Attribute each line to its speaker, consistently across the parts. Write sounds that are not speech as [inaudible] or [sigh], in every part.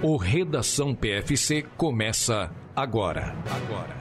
Speaker 1: O Redação PFC começa agora. Agora.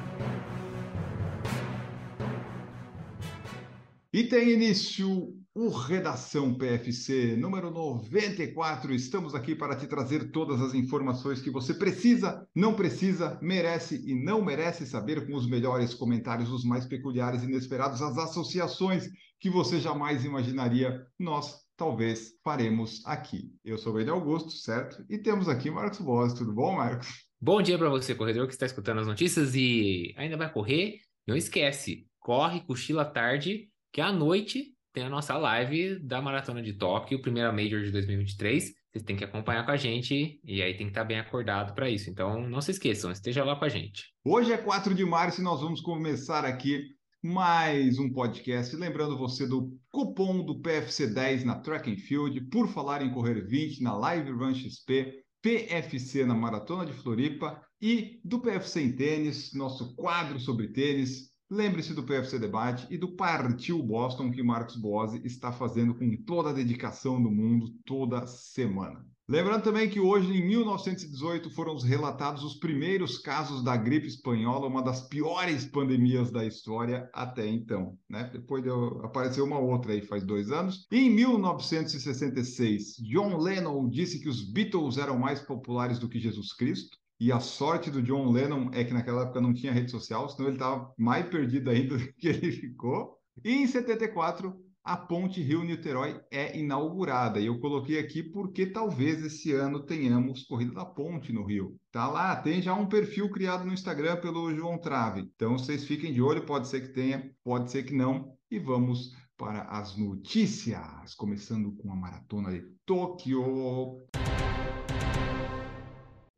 Speaker 2: E tem início o Redação PFC número 94. Estamos aqui para te trazer todas as informações que você precisa, não precisa, merece e não merece saber com os melhores comentários, os mais peculiares e inesperados, as associações que você jamais imaginaria. Nós talvez faremos aqui. Eu sou o Ed Augusto, certo? E temos aqui Marcos Boas. Tudo bom, Marcos?
Speaker 3: Bom dia para você, corredor que está escutando as notícias e ainda vai correr. Não esquece, corre, cochila tarde, que à noite tem a nossa live da Maratona de Tóquio, primeira Major de 2023. Vocês têm que acompanhar com a gente e aí tem que estar bem acordado para isso. Então não se esqueçam, esteja lá com a gente.
Speaker 2: Hoje é 4 de março e nós vamos começar aqui mais um podcast. Lembrando você do cupom do PFC 10 na Track and Field, por falar em correr 20 na Live Run XP, PFC na Maratona de Floripa e do PFC em tênis, nosso quadro sobre tênis. Lembre-se do PFC Debate e do Partiu Boston que Marcos Bose está fazendo com toda a dedicação do mundo toda semana. Lembrando também que hoje, em 1918, foram relatados os primeiros casos da gripe espanhola, uma das piores pandemias da história até então. Né? Depois deu, apareceu uma outra aí faz dois anos. E em 1966, John Lennon disse que os Beatles eram mais populares do que Jesus Cristo. E a sorte do John Lennon é que naquela época não tinha rede social, senão ele estava mais perdido ainda [laughs] do que ele ficou. E em 74, a ponte Rio-Niterói é inaugurada. E eu coloquei aqui porque talvez esse ano tenhamos corrida da ponte no Rio. Tá lá, tem já um perfil criado no Instagram pelo João Trave. Então vocês fiquem de olho, pode ser que tenha, pode ser que não. E vamos para as notícias, começando com a maratona de Tóquio.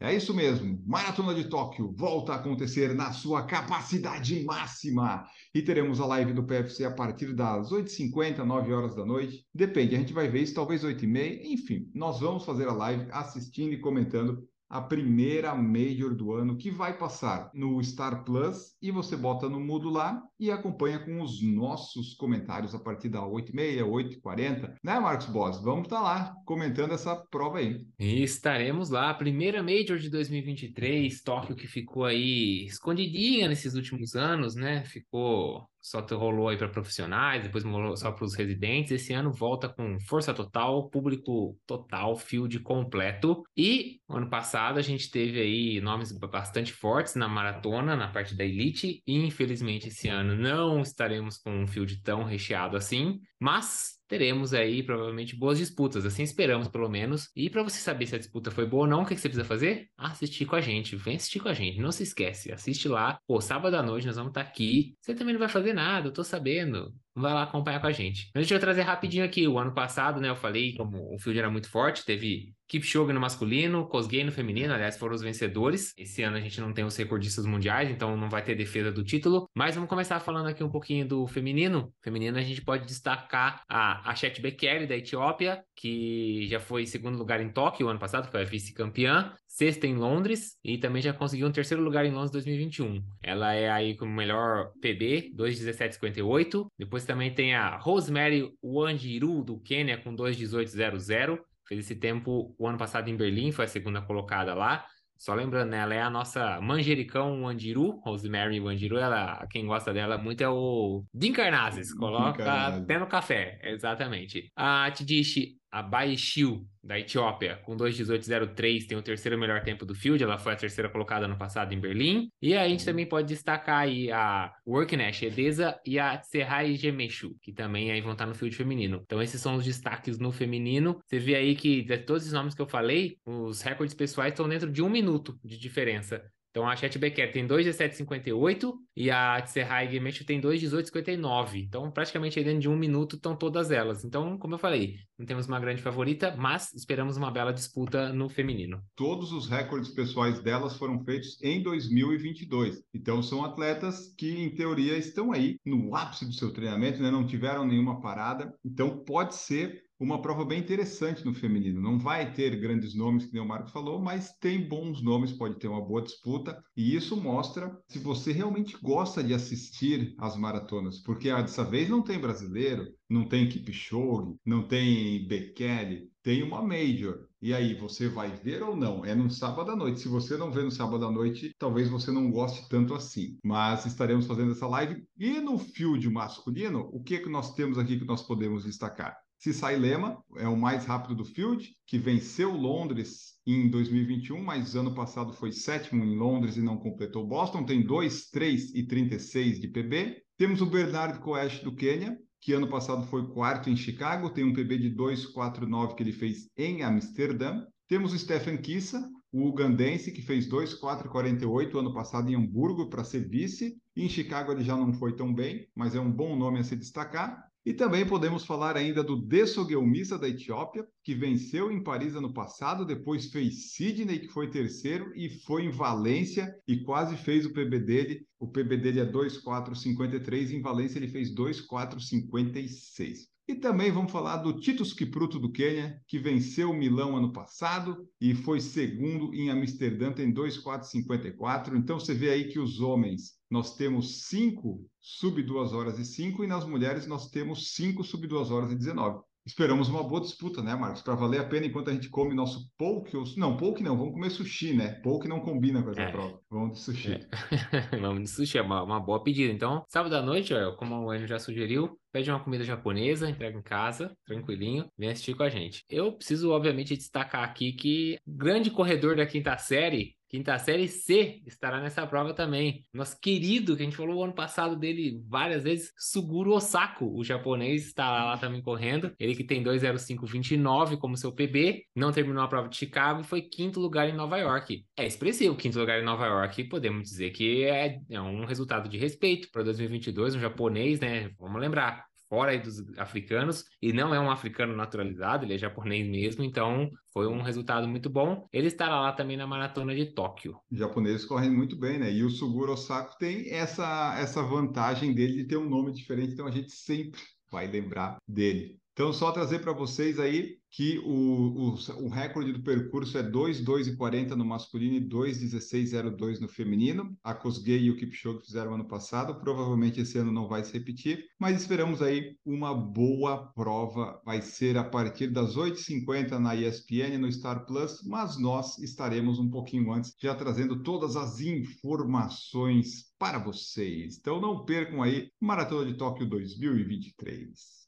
Speaker 2: É isso mesmo, Maratona de Tóquio volta a acontecer na sua capacidade máxima. E teremos a live do PFC a partir das 8h50, 9 horas da noite. Depende, a gente vai ver isso talvez 8h30. Enfim, nós vamos fazer a live assistindo e comentando a primeira Major do ano, que vai passar no Star Plus, e você bota no mudo lá e acompanha com os nossos comentários a partir da 8h30, 8h40. Né, Marcos Boss? Vamos estar tá lá comentando essa prova aí.
Speaker 3: E estaremos lá, primeira Major de 2023, Tóquio que ficou aí escondidinha nesses últimos anos, né? Ficou só rolou aí para profissionais, depois rolou só para os residentes. Esse ano volta com força total, público total, field completo. E ano passado a gente teve aí nomes bastante fortes na maratona, na parte da elite. E infelizmente esse ano não estaremos com um field tão recheado assim, mas teremos aí provavelmente boas disputas, assim esperamos pelo menos. E para você saber se a disputa foi boa ou não, o que você precisa fazer? Assistir com a gente, vem assistir com a gente, não se esquece, assiste lá. Pô, sábado à noite nós vamos estar tá aqui. Você também não vai fazer nada, eu tô sabendo. Vai lá acompanhar com a gente. Mas deixa eu trazer rapidinho aqui. O ano passado, né, eu falei como o field era muito forte, teve Kipchoge no masculino, Kosgei no feminino, aliás, foram os vencedores. Esse ano a gente não tem os recordistas mundiais, então não vai ter defesa do título. Mas vamos começar falando aqui um pouquinho do feminino. Feminino a gente pode destacar a Achet Bekele, da Etiópia, que já foi segundo lugar em Tóquio ano passado, foi a vice-campeã. Sexta em Londres e também já conseguiu um terceiro lugar em Londres 2021. Ela é aí com o melhor PB, 2,1758. Depois também tem a Rosemary Wanjiru, do Quênia, com 2,1800. Fez esse tempo o ano passado em Berlim, foi a segunda colocada lá. Só lembrando, né, ela é a nossa manjericão Wandiru, Rosemary Wandiru, ela, quem gosta dela muito é o Din Carnazes, coloca até no café, exatamente. A Tidishi a Baishiu, da Etiópia, com 2,18,03, tem o terceiro melhor tempo do field, ela foi a terceira colocada no passado em Berlim. E aí a gente também pode destacar aí a Worknesh Edesa e a Serrai Gemeshu, que também aí vão estar no field feminino. Então esses são os destaques no feminino. Você vê aí que de todos os nomes que eu falei, os recordes pessoais estão dentro de um minuto de diferença. Então a Chat Becker tem 2,1758 e a Tserrai Gemecho tem 2,1859. Então, praticamente dentro de um minuto estão todas elas. Então, como eu falei, não temos uma grande favorita, mas esperamos uma bela disputa no feminino.
Speaker 2: Todos os recordes pessoais delas foram feitos em 2022. Então, são atletas que, em teoria, estão aí no ápice do seu treinamento, né? não tiveram nenhuma parada. Então, pode ser uma prova bem interessante no feminino. Não vai ter grandes nomes, que nem o Marco falou, mas tem bons nomes, pode ter uma boa disputa. E isso mostra se você realmente gosta de assistir as maratonas, porque ah, dessa vez não tem brasileiro, não tem Kipchoge, não tem Bekele, tem uma Major. E aí, você vai ver ou não? É no sábado à noite. Se você não vê no sábado à noite, talvez você não goste tanto assim. Mas estaremos fazendo essa live. E no field masculino, o que, que nós temos aqui que nós podemos destacar? Cissai Lema é o mais rápido do field, que venceu Londres em 2021, mas ano passado foi sétimo em Londres e não completou Boston. Tem 2, 3 e 36 de PB. Temos o Bernard Coesh do Quênia, que ano passado foi quarto em Chicago, tem um PB de 2,49 que ele fez em Amsterdã. Temos o Stephen Kissa, o ugandense, que fez 2,448 ano passado em Hamburgo para ser vice. Em Chicago ele já não foi tão bem, mas é um bom nome a se destacar. E também podemos falar ainda do Dessoguelmissa da Etiópia, que venceu em Paris ano passado, depois fez Sydney, que foi terceiro, e foi em Valência e quase fez o PB dele. O PB dele é 2,453, em Valência ele fez 2,456. E também vamos falar do Titus Kipruto do Quênia, que venceu Milão ano passado e foi segundo em Amsterdã, tem 2,454. Então você vê aí que os homens nós temos 5 sub 2 horas e 5 e nas mulheres nós temos 5 sub 2 horas e 19 esperamos uma boa disputa, né, Marcos? Para valer a pena enquanto a gente come nosso poke. Ou... Não, poke não, vamos comer sushi, né? Poke não combina com essa é. prova. Vamos de sushi.
Speaker 3: É. [laughs] vamos de sushi, é uma, uma, boa pedida. Então, sábado à noite, como o Enio já sugeriu, pede uma comida japonesa, entrega em casa, tranquilinho, vem assistir com a gente. Eu preciso, obviamente, destacar aqui que grande corredor da quinta série Quinta série C estará nessa prova também. Nosso querido, que a gente falou ano passado dele várias vezes, Suguro Osako, o japonês, está lá também correndo. Ele que tem 2,0529 como seu PB, não terminou a prova de Chicago e foi quinto lugar em Nova York. É expressivo, quinto lugar em Nova York, podemos dizer que é, é um resultado de respeito para 2022, um japonês, né? Vamos lembrar, fora dos africanos, e não é um africano naturalizado, ele é japonês mesmo, então foi um resultado muito bom. Ele estará lá também na maratona de Tóquio.
Speaker 2: Os japoneses correm muito bem, né? E o Suguro Osako tem essa, essa vantagem dele de ter um nome diferente, então a gente sempre vai lembrar dele. Então, só trazer para vocês aí que o, o, o, recorde do percurso é 2,2,40 no masculino e 2,16,02 no feminino. A Kosgei e o Kipchoge fizeram ano passado. Provavelmente esse ano não vai se repetir, mas esperamos aí uma boa prova. Vai ser a partir das 8h50 na ESPN, no Star Plus, mas nós estaremos um pouquinho antes, já trazendo todas as informações para vocês. Então não percam aí Maratona de Tóquio 2023.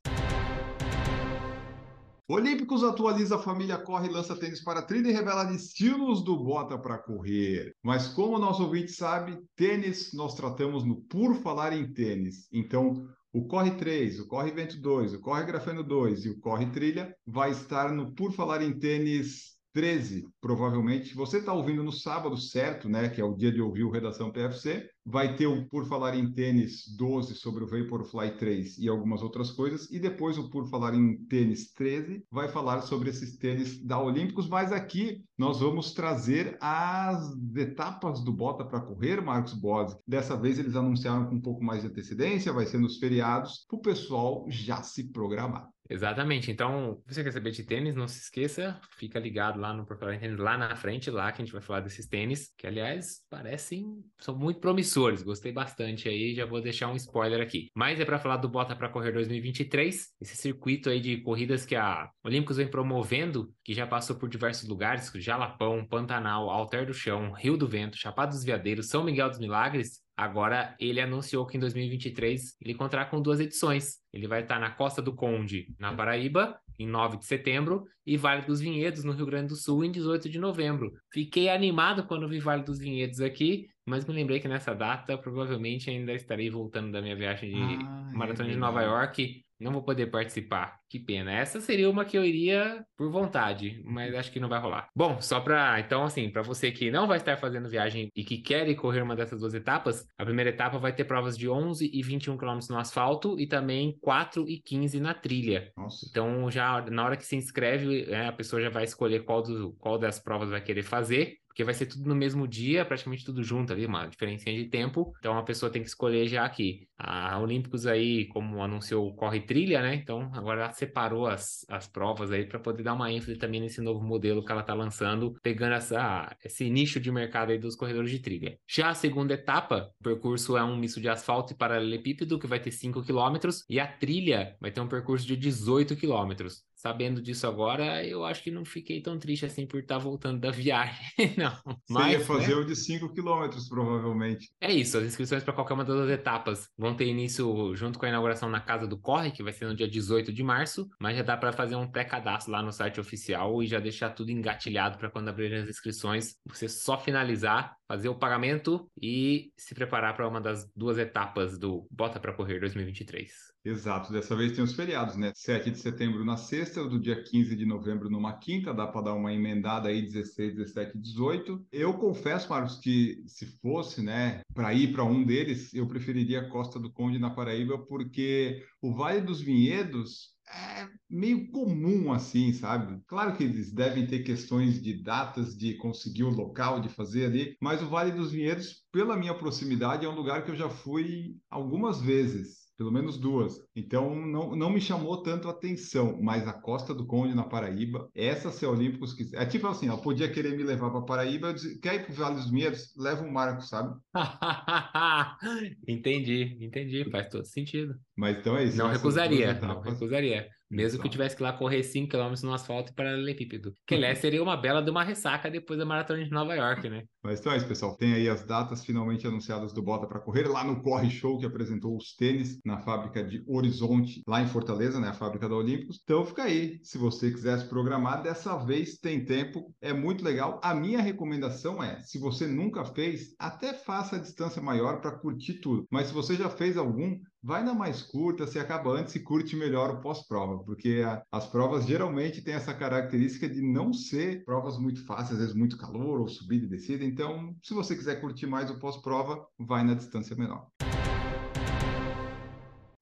Speaker 2: Olímpicos atualiza a família corre, lança tênis para trilha e revela estilos do bota para correr. Mas como o nosso ouvinte sabe, tênis nós tratamos no Por Falar em Tênis. Então, o Corre 3, o Corre Vento 2, o Corre Grafeno 2 e o Corre Trilha vai estar no Por Falar em Tênis 13, provavelmente. Você está ouvindo no sábado, certo, né? Que é o dia de ouvir o Redação PFC vai ter o Por Falar em Tênis 12 sobre o Vaporfly 3 e algumas outras coisas, e depois o Por Falar em Tênis 13 vai falar sobre esses tênis da Olímpicos, mas aqui nós vamos trazer as etapas do Bota para Correr, Marcos Bodes. Dessa vez eles anunciaram com um pouco mais de antecedência, vai ser nos feriados, para o pessoal já se programar.
Speaker 3: Exatamente. Então, se você quer saber de tênis, não se esqueça, fica ligado lá no Por Falar em Tênis, lá na frente, lá que a gente vai falar desses tênis, que aliás parecem, são muito promissores, gostei bastante aí, já vou deixar um spoiler aqui. Mas é para falar do Bota para Correr 2023, esse circuito aí de corridas que a Olímpicos vem promovendo, que já passou por diversos lugares, Jalapão, Pantanal, Alter do Chão, Rio do Vento, Chapada dos Veadeiros, São Miguel dos Milagres, Agora, ele anunciou que em 2023 ele contará com duas edições. Ele vai estar na Costa do Conde, na Paraíba, em 9 de setembro, e Vale dos Vinhedos, no Rio Grande do Sul, em 18 de novembro. Fiquei animado quando vi Vale dos Vinhedos aqui, mas me lembrei que nessa data provavelmente ainda estarei voltando da minha viagem de ah, maratona é de Nova York não vou poder participar. Que pena. Essa seria uma que eu iria por vontade, mas acho que não vai rolar. Bom, só para então assim, para você que não vai estar fazendo viagem e que quer correr uma dessas duas etapas, a primeira etapa vai ter provas de 11 e 21 km no asfalto e também 4 e 15 na trilha. Nossa. Então já na hora que se inscreve, é, a pessoa já vai escolher qual, do, qual das provas vai querer fazer. Porque vai ser tudo no mesmo dia, praticamente tudo junto ali, uma diferença de tempo. Então a pessoa tem que escolher já aqui. A Olímpicos aí, como anunciou, corre trilha, né? Então agora ela separou as, as provas aí para poder dar uma ênfase também nesse novo modelo que ela tá lançando, pegando essa, esse nicho de mercado aí dos corredores de trilha. Já a segunda etapa, o percurso é um misto de asfalto e paralelepípedo, que vai ter 5 km, e a trilha vai ter um percurso de 18 km sabendo disso agora, eu acho que não fiquei tão triste assim por estar tá voltando da [laughs] viagem, não.
Speaker 2: Mas, Você ia fazer né? o de 5 quilômetros, provavelmente.
Speaker 3: É isso, as inscrições para qualquer uma das etapas vão ter início junto com a inauguração na Casa do Corre, que vai ser no dia 18 de março, mas já dá para fazer um pré-cadastro lá no site oficial e já deixar tudo engatilhado para quando abrirem as inscrições, você só finalizar, fazer o pagamento e se preparar para uma das duas etapas do Bota para Correr 2023.
Speaker 2: Exato, dessa vez tem os feriados, né? 7 de setembro na sexta, do dia 15 de novembro numa quinta, dá para dar uma emendada aí 16, 17, 18. Eu confesso, Marcos, que se fosse, né, para ir para um deles, eu preferiria a Costa do Conde na Paraíba, porque o Vale dos Vinhedos é meio comum assim, sabe? Claro que eles devem ter questões de datas, de conseguir o local, de fazer ali, mas o Vale dos Vinhedos, pela minha proximidade, é um lugar que eu já fui algumas vezes pelo menos duas. Então não, não me chamou tanto a atenção, mas a Costa do Conde na Paraíba, essa se a Olímpicos quiser. É tipo assim, ela podia querer me levar para Paraíba, eu disse, quer ir para o Vale dos Vinhedos? Leva o Marco, sabe? [laughs]
Speaker 3: entendi, entendi, faz todo sentido.
Speaker 2: Mas então é isso.
Speaker 3: Não recusaria, não recusaria. Mesmo que eu tivesse que ir lá correr 5km no asfalto para paralelepípedo. Que aliás [laughs] seria uma bela de uma ressaca depois da maratona de Nova York, né?
Speaker 2: Mas então é isso, pessoal. Tem aí as datas finalmente anunciadas do Bota para Correr lá no Corre Show que apresentou os tênis na fábrica de Horizonte, lá em Fortaleza, né? A fábrica da Olímpicos. Então fica aí. Se você quiser se programar, dessa vez tem tempo. É muito legal. A minha recomendação é: se você nunca fez, até faça a distância maior para curtir tudo. Mas se você já fez algum, vai na mais curta, se acaba antes e curte melhor o pós-prova, porque a, as provas geralmente têm essa característica de não ser provas muito fáceis, às vezes muito calor ou subida e descida. Então, se você quiser curtir mais o pós-prova, vai na distância menor.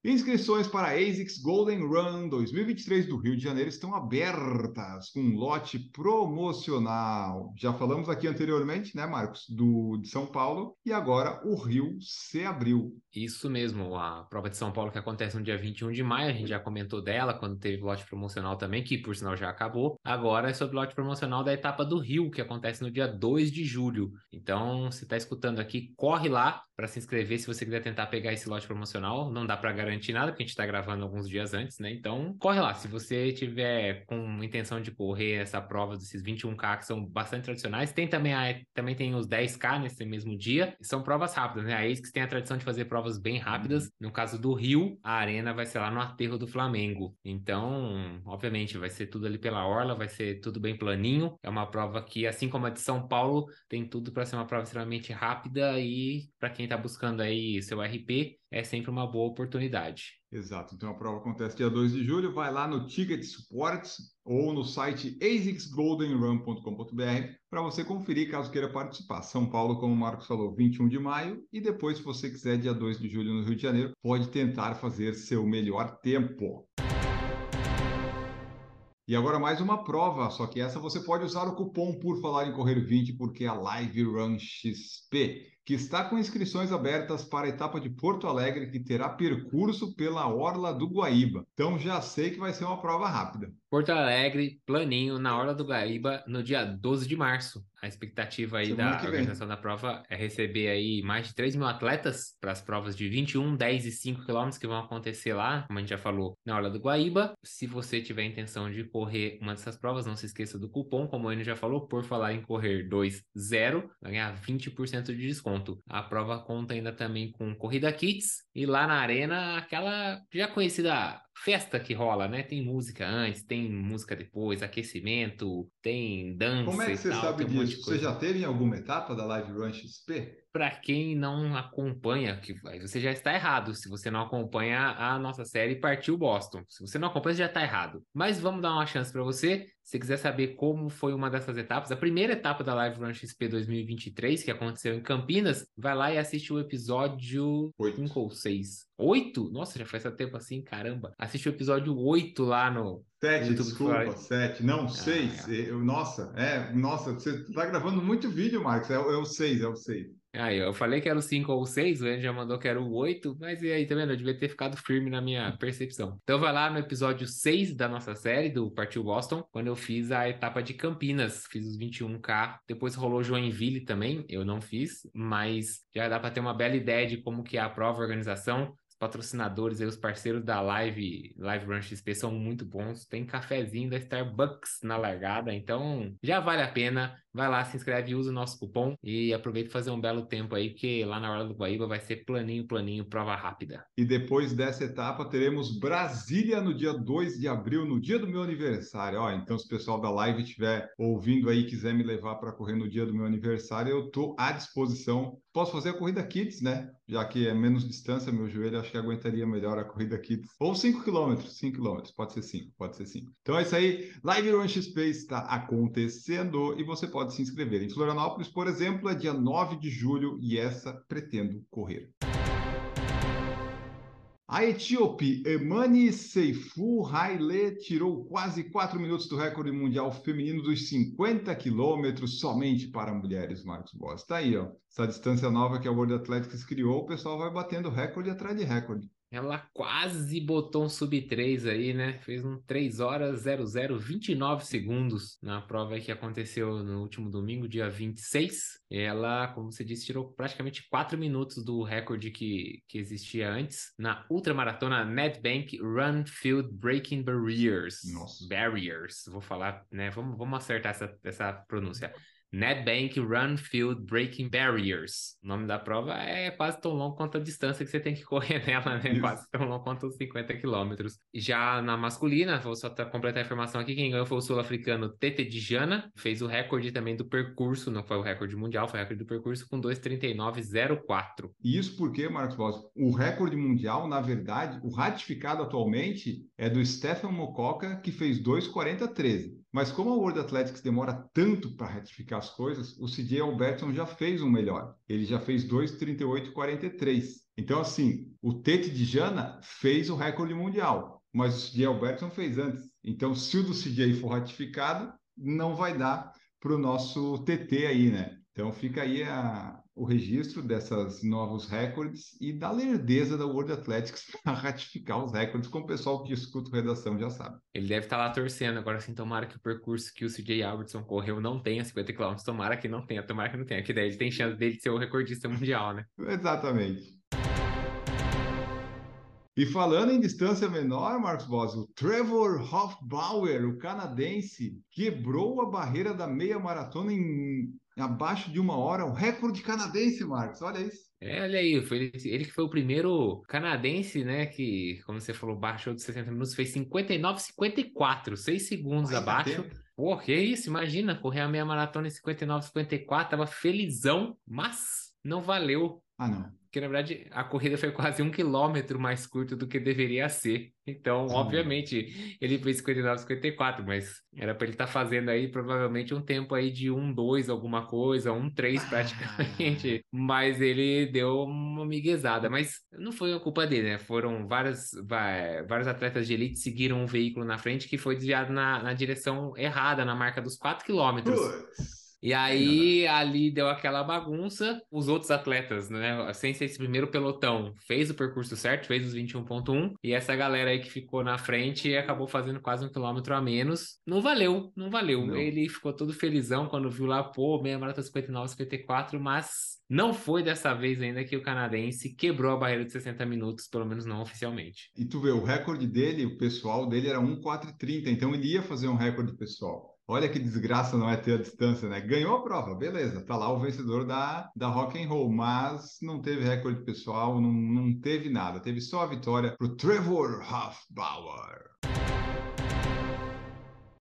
Speaker 2: Inscrições para a ASICS Golden Run 2023 do Rio de Janeiro estão abertas com um lote promocional. Já falamos aqui anteriormente, né, Marcos, do de São Paulo e agora o Rio se abriu.
Speaker 3: Isso mesmo, a prova de São Paulo que acontece no dia 21 de maio, a gente já comentou dela quando teve lote promocional também, que por sinal já acabou. Agora é sobre lote promocional da etapa do Rio, que acontece no dia 2 de julho. Então, se está escutando aqui, corre lá para se inscrever se você quiser tentar pegar esse lote promocional. Não dá para garantir garantir nada, porque a gente está gravando alguns dias antes, né? Então, corre lá. Se você tiver com intenção de correr essa prova desses 21K, que são bastante tradicionais, tem também, a, também tem os 10K nesse mesmo dia, são provas rápidas, né? A ASICS tem a tradição de fazer provas bem rápidas. Uhum. No caso do Rio, a arena vai ser lá no aterro do Flamengo. Então, obviamente, vai ser tudo ali pela orla, vai ser tudo bem planinho. É uma prova que, assim como a de São Paulo, tem tudo para ser uma prova extremamente rápida e para quem está buscando aí seu RP, é sempre uma boa oportunidade.
Speaker 2: Exato. Então a prova acontece dia 2 de julho. Vai lá no Ticket Sports ou no site asicsgoldenrun.com.br para você conferir caso queira participar. São Paulo, como o Marcos falou, 21 de maio. E depois, se você quiser, dia 2 de julho no Rio de Janeiro, pode tentar fazer seu melhor tempo. E agora mais uma prova, só que essa você pode usar o cupom por falar em correr 20, porque é a Live Run XP que está com inscrições abertas para a etapa de Porto Alegre, que terá percurso pela Orla do Guaíba. Então já sei que vai ser uma prova rápida.
Speaker 3: Porto Alegre, planinho, na Orla do Guaíba, no dia 12 de março. A expectativa aí Semana da organização da prova é receber aí mais de 3 mil atletas para as provas de 21, 10 e 5 quilômetros que vão acontecer lá, como a gente já falou, na Orla do Guaíba. Se você tiver intenção de correr uma dessas provas, não se esqueça do cupom, como o Enio já falou, por falar em correr 2, 0, vai ganhar 20% de desconto. A prova conta ainda também com corrida kits e lá na arena aquela já conhecida festa que rola, né? Tem música antes, tem música depois, aquecimento, tem dança.
Speaker 2: Como é que você tal, sabe disso? Um você já teve em alguma etapa da Live Run XP?
Speaker 3: Para quem não acompanha, que você já está errado. Se você não acompanha a nossa série Partiu Boston, se você não acompanha, você já está errado. Mas vamos dar uma chance para você. Se quiser saber como foi uma dessas etapas, a primeira etapa da Live Run XP 2023, que aconteceu em Campinas, vai lá e assiste o episódio 5 ou 6 Oito? Nossa, já faz tanto tempo assim, caramba. Assiste o episódio 8 lá no.
Speaker 2: Sete, desculpa, sete. Não, ah, seis. É. Eu, nossa, é, nossa, você tá gravando muito vídeo, Marcos. É, é o seis, é o seis.
Speaker 3: Eu falei que era o 5 ou o 6, o Enzo já mandou que era o 8, mas e aí, tá vendo? Eu devia ter ficado firme na minha percepção. Então vai lá no episódio 6 da nossa série, do Partiu Boston, quando eu fiz a etapa de Campinas, fiz os 21K. Depois rolou Joinville também, eu não fiz, mas já dá para ter uma bela ideia de como que é a prova, a organização patrocinadores aí, os parceiros da Live, Live Run XP são muito bons. Tem cafezinho da Starbucks na largada, então já vale a pena. Vai lá, se inscreve, usa o nosso cupom e aproveita fazer um belo tempo aí, que lá na hora do Guaíba vai ser planinho, planinho, prova rápida.
Speaker 2: E depois dessa etapa teremos Brasília no dia 2 de abril, no dia do meu aniversário. Ó, então se o pessoal da live estiver ouvindo aí quiser me levar para correr no dia do meu aniversário, eu tô à disposição. Posso fazer a corrida Kids, né? Já que é menos distância, meu joelho que aguentaria melhor a corrida Kids. Ou 5 km, 5 km, pode ser 5, pode ser 5. Então é isso aí, Live Run XP está acontecendo e você pode se inscrever. Em Florianópolis, por exemplo, é dia 9 de julho e essa pretendo correr. A etíope Emani Seifu Haile tirou quase 4 minutos do recorde mundial feminino dos 50 quilômetros somente para mulheres, Marcos Boss. Tá aí, ó. Essa distância nova que a World Athletics criou, o pessoal vai batendo recorde atrás de recorde.
Speaker 3: Ela quase botou um sub 3 aí, né? Fez um 3 horas 00 29 segundos na prova que aconteceu no último domingo, dia 26. Ela, como você disse, tirou praticamente 4 minutos do recorde que, que existia antes na ultramaratona Nedbank Run Field Breaking Barriers.
Speaker 2: Nossa.
Speaker 3: Barriers, vou falar, né? Vamos, vamos acertar essa, essa pronúncia. NetBank Run Field Breaking Barriers. O nome da prova é quase tão longo quanto a distância que você tem que [laughs] correr nela, né? Isso. Quase tão longo quanto os 50 quilômetros. Já na masculina, vou só completar a informação aqui, quem ganhou foi o sul-africano Tete Dijana, fez o recorde também do percurso, não foi o recorde mundial, foi o recorde do percurso com 2:39:04.
Speaker 2: Isso porque, Marcos Boss, o recorde mundial, na verdade, o ratificado atualmente é do Stefan Mococa, que fez 2:40:13. Mas como a World Athletics demora tanto para ratificar as coisas, o CJ Albertson já fez um melhor. Ele já fez 2:38:43. Então assim, o Tete de Jana fez o recorde mundial, mas o CJ Albertson fez antes. Então se o do CJ for ratificado, não vai dar para o nosso TT aí, né? Então fica aí a, o registro dessas novos recordes e da lerdeza da World Athletics [laughs] para ratificar os recordes, como o pessoal que escuta a redação já sabe.
Speaker 3: Ele deve estar tá lá torcendo agora, assim, tomara que o percurso que o CJ Albertson correu não tenha 50 km, tomara que não tenha, tomara que não tenha, que daí ele tem chance dele de ser o recordista mundial, né? [laughs]
Speaker 2: Exatamente. E falando em distância menor, Marcos Boss, o Trevor Hofbauer, o canadense, quebrou a barreira da meia maratona em abaixo de uma hora, um recorde canadense, Marcos, olha isso.
Speaker 3: É, olha aí, foi ele que foi o primeiro canadense, né, que, como você falou, baixou de 60 minutos, fez 59, 54, 6 segundos Ai, abaixo. Pô, que isso, imagina, correr a meia maratona em 59, 54, tava felizão, mas não valeu.
Speaker 2: Ah, não.
Speaker 3: Porque, na verdade, a corrida foi quase um quilômetro mais curta do que deveria ser. Então, Sim. obviamente, ele fez 59, 54, mas era para ele estar tá fazendo aí provavelmente um tempo aí de um, dois, alguma coisa, um, três praticamente. Ah. Mas ele deu uma miguezada. Mas não foi a culpa dele, né? Foram várias, vários atletas de elite seguiram um veículo na frente que foi desviado na, na direção errada, na marca dos 4 quilômetros. E aí, ali deu aquela bagunça. Os outros atletas, né? Sem ser esse primeiro pelotão, fez o percurso certo, fez os 21.1. E essa galera aí que ficou na frente acabou fazendo quase um quilômetro a menos. Não valeu, não valeu. Não. Ele ficou todo felizão quando viu lá, pô, meia maratona 59, 54, mas não foi dessa vez ainda que o canadense quebrou a barreira de 60 minutos, pelo menos não oficialmente.
Speaker 2: E tu vê, o recorde dele, o pessoal dele era 1,430, então ele ia fazer um recorde pessoal. Olha que desgraça não é ter a distância, né? Ganhou a prova, beleza, tá lá o vencedor da, da Rock and Roll, mas não teve recorde pessoal, não, não teve nada. Teve só a vitória pro Trevor Hofbauer.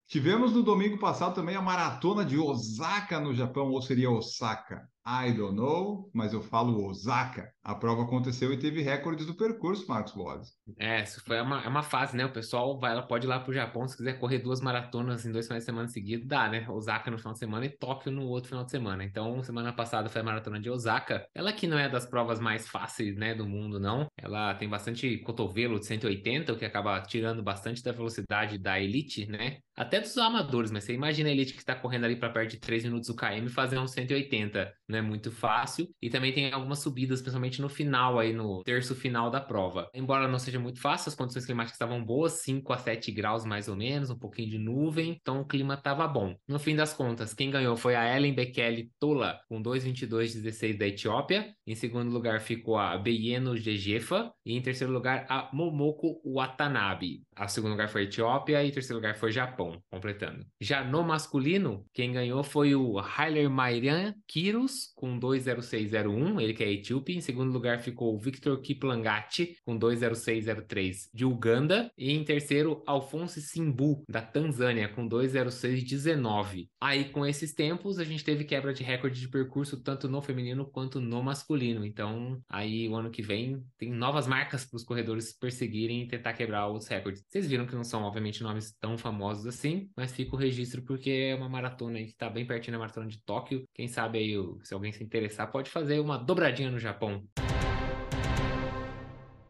Speaker 2: Tivemos no domingo passado também a maratona de Osaka no Japão, ou seria Osaka? I don't know, mas eu falo Osaka. A prova aconteceu e teve recordes do percurso, Marcos Boas.
Speaker 3: É, isso foi uma, é uma fase, né? O pessoal vai, ela pode ir lá pro Japão se quiser correr duas maratonas em dois finais de semana seguidos, dá, né? Osaka no final de semana e Tóquio no outro final de semana. Então, semana passada foi a maratona de Osaka. Ela que não é das provas mais fáceis, né, do mundo, não. Ela tem bastante cotovelo de 180, o que acaba tirando bastante da velocidade da elite, né? Até dos amadores, mas você imagina a elite que está correndo ali para perto de 3 minutos o KM fazer um 180, não é muito fácil. E também tem algumas subidas, principalmente no final aí, no terço final da prova. Embora não seja muito fácil, as condições climáticas estavam boas, 5 a 7 graus mais ou menos, um pouquinho de nuvem, então o clima estava bom. No fim das contas, quem ganhou foi a Ellen Bekele Tola, com 2:22:16 da Etiópia. Em segundo lugar ficou a Beyeno Jejefa e em terceiro lugar a Momoko Watanabe. A segundo lugar foi a Etiópia e em terceiro lugar foi Japão, completando. Já no masculino, quem ganhou foi o Haile Marian Kiros, com 20601, ele que é etíope. Em segundo lugar ficou Victor Kiplangati, com 20603, de Uganda. E em terceiro, Alphonse Simbu, da Tanzânia, com 20619. Aí, com esses tempos, a gente teve quebra de recorde de percurso tanto no feminino quanto no masculino. Então, aí o ano que vem tem novas marcas para os corredores perseguirem e tentar quebrar outros recordes. Vocês viram que não são, obviamente, nomes tão famosos assim, mas fica o registro porque é uma maratona que está bem pertinho da maratona de Tóquio. Quem sabe aí, se alguém se interessar, pode fazer uma dobradinha no Japão.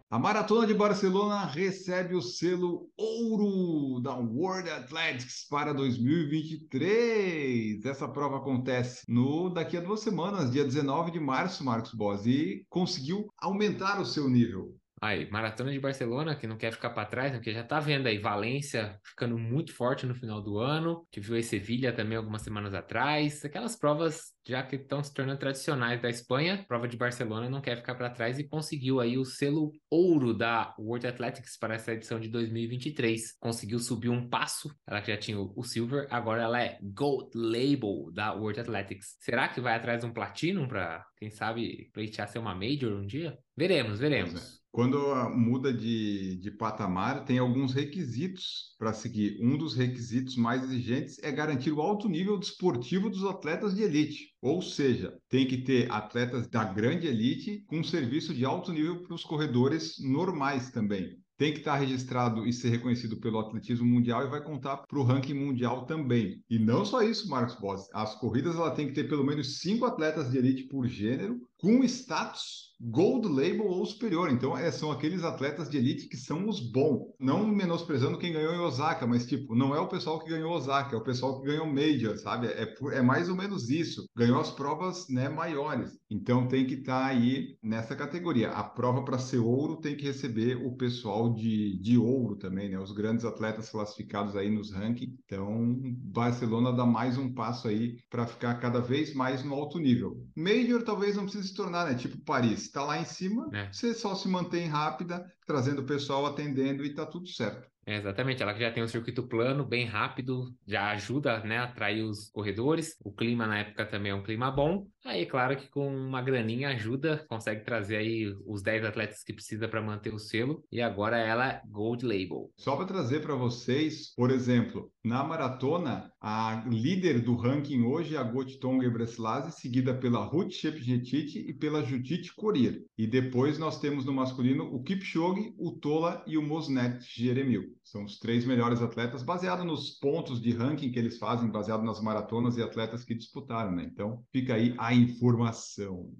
Speaker 2: A Maratona de Barcelona recebe o selo ouro da World Athletics para 2023. Essa prova acontece no daqui a duas semanas, dia 19 de março, Marcos Boss, e conseguiu aumentar o seu nível.
Speaker 3: Aí, Maratona de Barcelona, que não quer ficar para trás, né? porque já tá vendo aí Valência ficando muito forte no final do ano. Que viu aí Sevilha também algumas semanas atrás. Aquelas provas já que estão se tornando tradicionais da Espanha. Prova de Barcelona não quer ficar para trás e conseguiu aí o selo ouro da World Athletics para essa edição de 2023. Conseguiu subir um passo. Ela já tinha o Silver, agora ela é Gold Label da World Athletics. Será que vai atrás de um Platinum para, quem sabe, pleitear ser uma Major um dia? Veremos, veremos.
Speaker 2: Quando muda de, de patamar, tem alguns requisitos para seguir. Um dos requisitos mais exigentes é garantir o alto nível desportivo dos atletas de elite. Ou seja, tem que ter atletas da grande elite com serviço de alto nível para os corredores normais também tem que estar registrado e ser reconhecido pelo atletismo mundial e vai contar para o ranking mundial também. E não só isso, Marcos Boss. As corridas ela tem que ter pelo menos cinco atletas de elite por gênero com status Gold Label ou superior. Então, é, são aqueles atletas de elite que são os bons. Não menosprezando quem ganhou em Osaka, mas, tipo, não é o pessoal que ganhou Osaka, é o pessoal que ganhou Major, sabe? É, é mais ou menos isso. Ganhou as provas né, maiores. Então, tem que estar tá aí nessa categoria. A prova para ser ouro tem que receber o pessoal de, de ouro também, né? Os grandes atletas classificados aí nos rankings. Então, Barcelona dá mais um passo aí para ficar cada vez mais no alto nível. Major talvez não precise se tornar, né? Tipo Paris, está lá em cima, é. você só se mantém rápida, trazendo o pessoal, atendendo e tá tudo certo.
Speaker 3: É, exatamente, ela que já tem um circuito plano, bem rápido, já ajuda né, a atrair os corredores. O clima na época também é um clima bom. Aí, claro que com uma graninha ajuda, consegue trazer aí os 10 atletas que precisa para manter o selo. E agora ela é Gold Label.
Speaker 2: Só para trazer para vocês, por exemplo, na maratona, a líder do ranking hoje é a Gotitonga Breslavs, seguida pela Ruth Shepjetiti e pela Judith Corir. E depois nós temos no masculino o Kipchoge, o Tola e o Mosnet Jeremil. São os três melhores atletas, baseado nos pontos de ranking que eles fazem, baseado nas maratonas e atletas que disputaram, né? Então, fica aí a informação.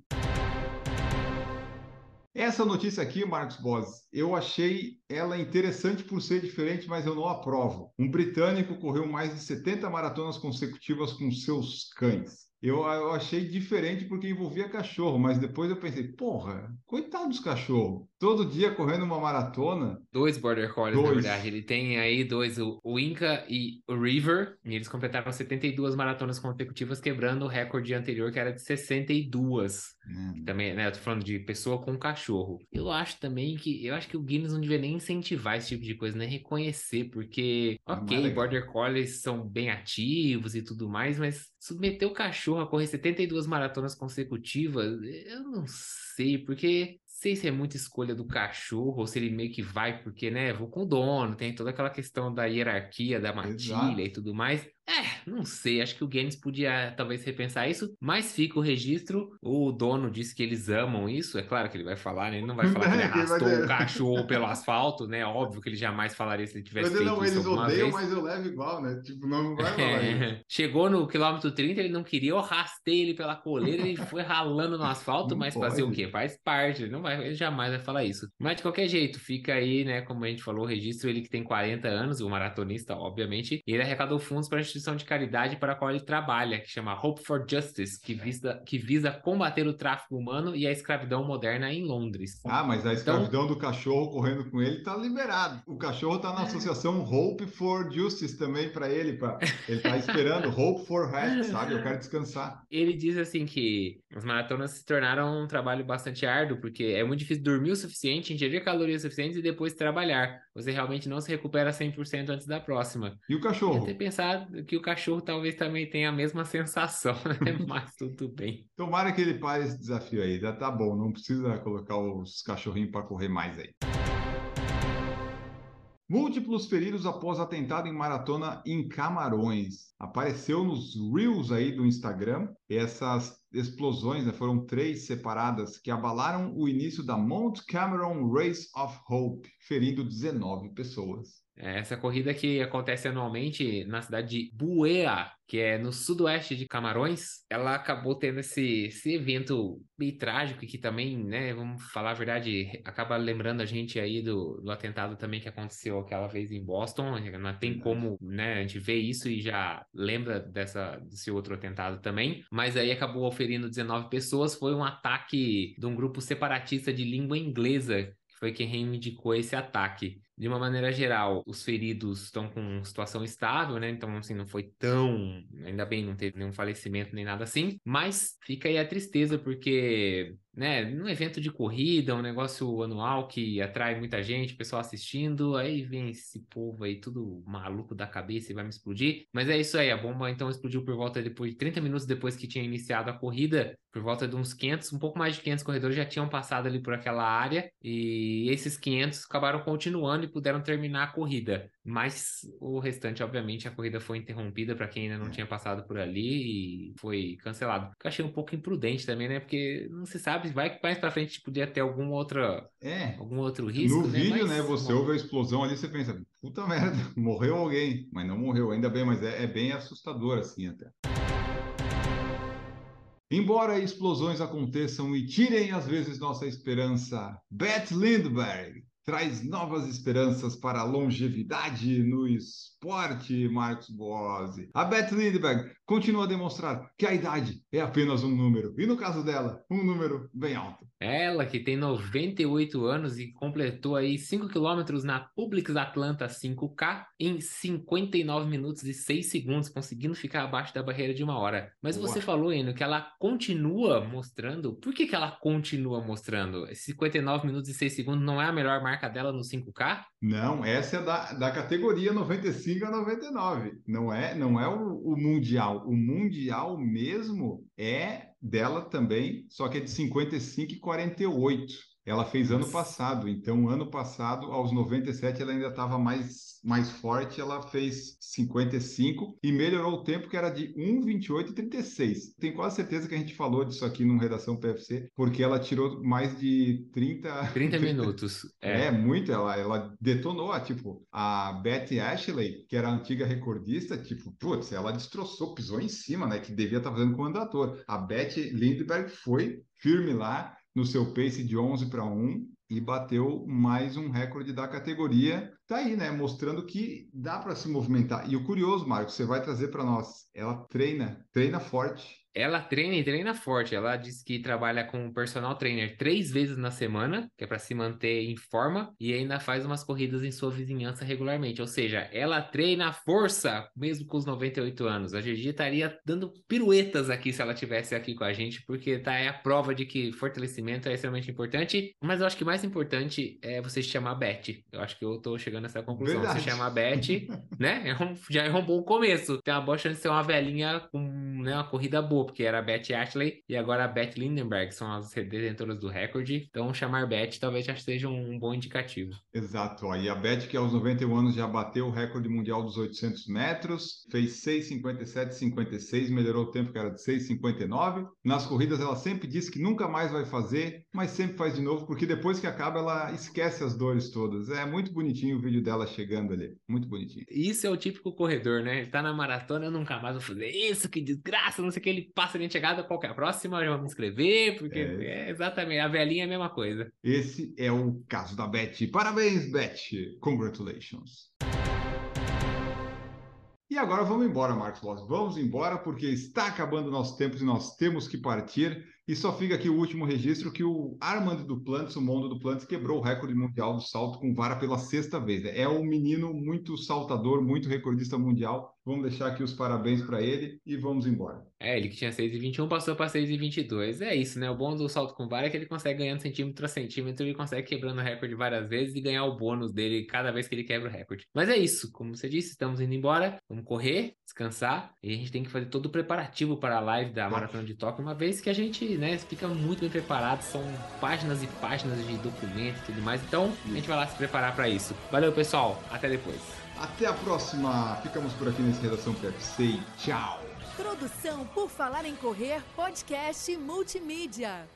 Speaker 2: Essa notícia aqui, Marcos Boss, eu achei ela interessante por ser diferente, mas eu não aprovo. Um britânico correu mais de 70 maratonas consecutivas com seus cães. Eu, eu achei diferente porque envolvia cachorro, mas depois eu pensei, porra, coitado dos cachorros. Todo dia correndo uma maratona.
Speaker 3: Dois Border Collies, dois. na verdade. Ele tem aí dois, o, Inca e o River. E eles completaram 72 maratonas consecutivas, quebrando o recorde anterior, que era de 62. Hum. Também, né? Eu tô falando de pessoa com cachorro. Eu acho também que. Eu acho que o Guinness não devia nem incentivar esse tipo de coisa, nem reconhecer, porque, ok, Border Collies são bem ativos e tudo mais, mas submeter o cachorro a correr 72 maratonas consecutivas, eu não sei, porque sei se é muita escolha do cachorro ou se ele meio que vai porque, né, vou com o dono, tem toda aquela questão da hierarquia da matilha Exato. e tudo mais. É, não sei. Acho que o Gaines podia talvez repensar isso, mas fica o registro. O dono disse que eles amam isso. É claro que ele vai falar, né? Ele não vai falar [laughs] que ele arrastou o cachorro pelo asfalto, né? Óbvio que ele jamais falaria se ele tivesse mas feito não,
Speaker 2: isso
Speaker 3: eles
Speaker 2: odeiam,
Speaker 3: vez.
Speaker 2: mas eu levo igual, né? Tipo, não [laughs] vai falar é.
Speaker 3: Chegou no quilômetro 30, ele não queria, eu arrastei ele pela coleira, ele foi ralando no asfalto, não mas pode. fazer o quê? Faz parte, ele não vai, ele jamais vai falar isso. Mas de qualquer jeito, fica aí, né? Como a gente falou, o registro, ele que tem 40 anos, o maratonista, obviamente, e ele arrecadou fundos para a instituição de caridade para a qual ele trabalha, que chama Hope for Justice, que visa, que visa combater o tráfico humano e a escravidão moderna em Londres.
Speaker 2: Ah, mas a então escravidão então, do cachorro correndo com ele tá liberado. O cachorro tá na associação Hope for Justice também para ele, pra... ele tá esperando Hope for Rest, sabe? Eu quero descansar.
Speaker 3: Ele diz assim que as maratonas se tornaram um trabalho bastante árduo, porque é muito difícil dormir o suficiente, ingerir calorias suficientes e depois trabalhar. Você realmente não se recupera 100% antes da próxima.
Speaker 2: E o cachorro?
Speaker 3: Eu ter pensado que o cachorro talvez também tenha a mesma [laughs] sensação, né? Mas tudo bem.
Speaker 2: Tomara que ele pare esse desafio aí. Já tá bom, não precisa colocar os cachorrinhos para correr mais aí. Múltiplos feridos após atentado em maratona em Camarões. Apareceu nos Reels aí do Instagram. Essas explosões né, foram três separadas que abalaram o início da Mount Cameron Race of Hope, ferindo 19 pessoas.
Speaker 3: É, essa corrida que acontece anualmente na cidade de Buea, que é no sudoeste de Camarões, ela acabou tendo esse, esse evento meio trágico e que também, né, vamos falar a verdade, acaba lembrando a gente aí do, do atentado também que aconteceu aquela vez em Boston. Não tem como, né, a gente vê isso e já lembra dessa, desse outro atentado também. Mas aí acabou oferindo 19 pessoas. Foi um ataque de um grupo separatista de língua inglesa que foi quem reivindicou esse ataque de uma maneira geral, os feridos estão com situação estável, né? Então, assim, não foi tão. Ainda bem, não teve nenhum falecimento nem nada assim. Mas fica aí a tristeza, porque, né, num evento de corrida, um negócio anual que atrai muita gente, pessoal assistindo, aí vem esse povo aí, tudo maluco da cabeça e vai me explodir. Mas é isso aí, a bomba então explodiu por volta depois de 30 minutos depois que tinha iniciado a corrida, por volta de uns 500, um pouco mais de 500 corredores já tinham passado ali por aquela área, e esses 500 acabaram continuando e puderam terminar a corrida. Mas o restante, obviamente, a corrida foi interrompida para quem ainda não tinha passado por ali e foi cancelado. Eu achei um pouco imprudente também, né? Porque não se sabe, vai que mais para frente podia ter algum outra,
Speaker 2: é.
Speaker 3: algum outro risco.
Speaker 2: No
Speaker 3: né?
Speaker 2: vídeo, mas, né? Você bom. ouve a explosão ali, você pensa, puta merda, [laughs] morreu alguém, mas não morreu, ainda bem, mas é, é bem assustador assim até. Embora explosões aconteçam e tirem às vezes nossa esperança, Beth Lindbergh traz novas esperanças para a longevidade no esporte, Marcos Boazzi. A Beth Lindbergh continua a demonstrar que a idade é apenas um número, e no caso dela, um número bem alto.
Speaker 3: Ela que tem 98 anos e completou aí 5 quilômetros na Publix Atlanta 5K em 59 minutos e 6 segundos, conseguindo ficar abaixo da barreira de uma hora. Mas Boa. você falou, Eno, que ela continua mostrando. Por que, que ela continua mostrando? 59 minutos e 6 segundos não é a melhor marca dela no 5K?
Speaker 2: Não, essa é da, da categoria 95 a 99. Não é, não é o, o Mundial. O Mundial mesmo é dela também, só que é de 55 e 48. Ela fez ano passado, então ano passado, aos 97, ela ainda estava mais, mais forte, ela fez 55 e melhorou o tempo que era de 1,28 e 36. Tenho quase certeza que a gente falou disso aqui no Redação PFC, porque ela tirou mais de 30...
Speaker 3: 30 [laughs] minutos.
Speaker 2: É, é muito, ela, ela detonou, tipo, a Betty Ashley, que era a antiga recordista, tipo, putz, ela destroçou, pisou em cima, né, que devia estar tá fazendo com o andador. A Betty Lindbergh foi firme lá, no seu pace de 11 para 1 e bateu mais um recorde da categoria. Tá aí, né? Mostrando que dá para se movimentar. E o curioso, Marcos, você vai trazer para nós. Ela treina, treina forte
Speaker 3: ela treina e treina forte. Ela diz que trabalha com personal trainer três vezes na semana, que é para se manter em forma, e ainda faz umas corridas em sua vizinhança regularmente. Ou seja, ela treina força, mesmo com os 98 anos. A Gigi estaria dando piruetas aqui se ela tivesse aqui com a gente, porque tá é a prova de que fortalecimento é extremamente importante. Mas eu acho que mais importante é você chamar a Beth. Eu acho que eu tô chegando nessa conclusão. Verdade. Você chama a Beth, [laughs] né? É um, já é um bom começo. Tem uma boa chance de ser uma velhinha com né, uma corrida boa porque era a Beth Ashley e agora a Beth Lindenberg são as detentoras do recorde. Então, chamar Beth talvez já seja um bom indicativo.
Speaker 2: Exato. E a Beth, que aos 91 anos já bateu o recorde mundial dos 800 metros, fez 6,57,56, melhorou o tempo que era de 6,59. Nas corridas, ela sempre disse que nunca mais vai fazer, mas sempre faz de novo, porque depois que acaba, ela esquece as dores todas. É muito bonitinho o vídeo dela chegando ali. Muito bonitinho.
Speaker 3: Isso é o típico corredor, né? Ele tá na maratona, eu nunca mais vou fazer isso, que desgraça, não sei o que. Ele passa de chegada, qual é a próxima? Eu vou me inscrever, porque é. é exatamente, a velhinha é a mesma coisa.
Speaker 2: Esse é o caso da Beth. Parabéns, Beth. Congratulations. E agora vamos embora, Marcos Loss. Vamos embora porque está acabando o nosso tempo e nós temos que partir. E só fica aqui o último registro que o Armand Duplantis, o Mondo Duplantis, quebrou o recorde mundial do salto com vara pela sexta vez. É um menino muito saltador, muito recordista mundial. Vamos deixar aqui os parabéns para ele e vamos embora.
Speaker 3: É, ele que tinha 6,21 passou para 6,22. É isso, né? O bom do salto com vara é que ele consegue ganhando centímetro a centímetro, ele consegue quebrando o recorde várias vezes e ganhar o bônus dele cada vez que ele quebra o recorde. Mas é isso, como você disse, estamos indo embora. Vamos correr, descansar e a gente tem que fazer todo o preparativo para a live da Maratona de Tóquio, uma vez que a gente né, fica muito bem preparado, são páginas e páginas de documentos e tudo mais. Então, a gente vai lá se preparar para isso. Valeu, pessoal. Até depois.
Speaker 2: Até a próxima. Ficamos por aqui nesse Redação PFC e tchau.
Speaker 4: Produção por Falar em Correr, podcast multimídia.